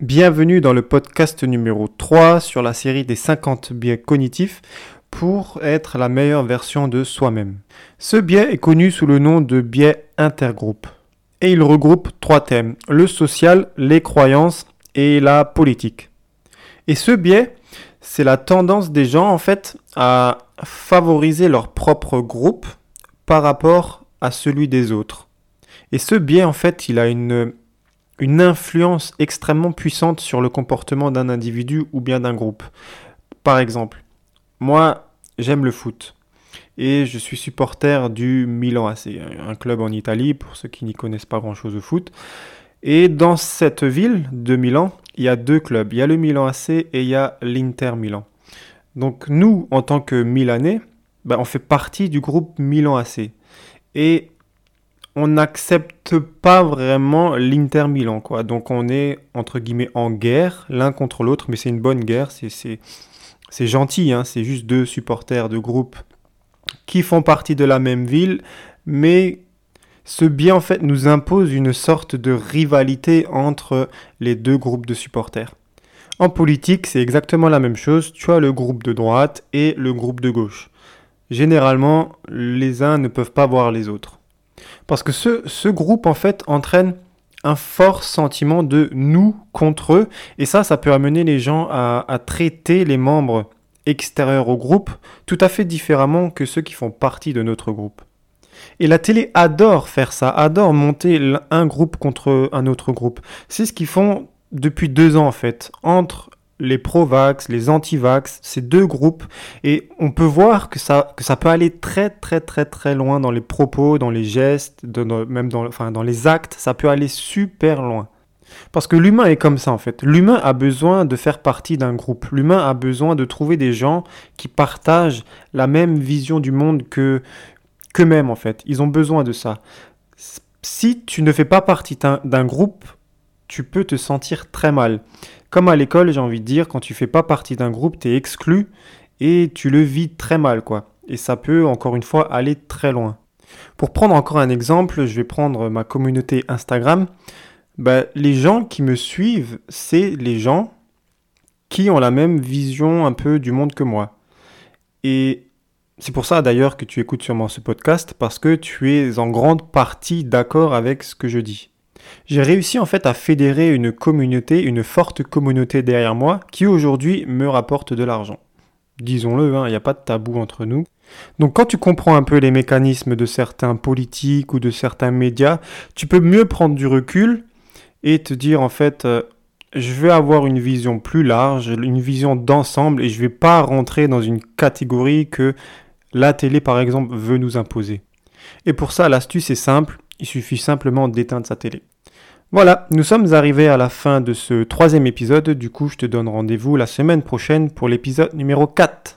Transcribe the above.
Bienvenue dans le podcast numéro 3 sur la série des 50 biais cognitifs pour être la meilleure version de soi-même. Ce biais est connu sous le nom de biais intergroupe et il regroupe trois thèmes, le social, les croyances et la politique. Et ce biais, c'est la tendance des gens en fait à favoriser leur propre groupe par rapport à celui des autres. Et ce biais en fait, il a une une influence extrêmement puissante sur le comportement d'un individu ou bien d'un groupe. Par exemple, moi, j'aime le foot et je suis supporter du Milan AC, un club en Italie pour ceux qui n'y connaissent pas grand-chose au foot. Et dans cette ville de Milan, il y a deux clubs. Il y a le Milan AC et il y a l'Inter Milan. Donc nous, en tant que Milanais, ben, on fait partie du groupe Milan AC. Et on n'accepte pas vraiment l'Inter Milan, quoi. Donc on est entre guillemets en guerre l'un contre l'autre, mais c'est une bonne guerre. C'est c'est gentil, hein. c'est juste deux supporters de groupe qui font partie de la même ville, mais ce bien en fait nous impose une sorte de rivalité entre les deux groupes de supporters. En politique, c'est exactement la même chose. Tu as le groupe de droite et le groupe de gauche. Généralement, les uns ne peuvent pas voir les autres. Parce que ce, groupe, en fait, entraîne un fort sentiment de nous contre eux. Et ça, ça peut amener les gens à, à, traiter les membres extérieurs au groupe tout à fait différemment que ceux qui font partie de notre groupe. Et la télé adore faire ça, adore monter un groupe contre un autre groupe. C'est ce qu'ils font depuis deux ans en fait, entre les pro-vax, les anti-vax, ces deux groupes, et on peut voir que ça, que ça peut aller très très très très loin dans les propos, dans les gestes, même dans, enfin, dans les actes, ça peut aller super loin. Parce que l'humain est comme ça en fait. L'humain a besoin de faire partie d'un groupe. L'humain a besoin de trouver des gens qui partagent la même vision du monde que qu'eux-mêmes en fait. Ils ont besoin de ça. Si tu ne fais pas partie d'un groupe, tu peux te sentir très mal. Comme à l'école, j'ai envie de dire, quand tu fais pas partie d'un groupe, tu es exclu et tu le vis très mal, quoi. Et ça peut, encore une fois, aller très loin. Pour prendre encore un exemple, je vais prendre ma communauté Instagram. Bah, les gens qui me suivent, c'est les gens qui ont la même vision un peu du monde que moi. Et c'est pour ça d'ailleurs que tu écoutes sûrement ce podcast, parce que tu es en grande partie d'accord avec ce que je dis. J'ai réussi en fait à fédérer une communauté, une forte communauté derrière moi qui aujourd'hui me rapporte de l'argent. Disons-le, hein, il n'y a pas de tabou entre nous. Donc quand tu comprends un peu les mécanismes de certains politiques ou de certains médias, tu peux mieux prendre du recul et te dire en fait, euh, je vais avoir une vision plus large, une vision d'ensemble et je ne vais pas rentrer dans une catégorie que la télé par exemple veut nous imposer. Et pour ça, l'astuce est simple, il suffit simplement d'éteindre sa télé. Voilà, nous sommes arrivés à la fin de ce troisième épisode, du coup je te donne rendez-vous la semaine prochaine pour l'épisode numéro 4.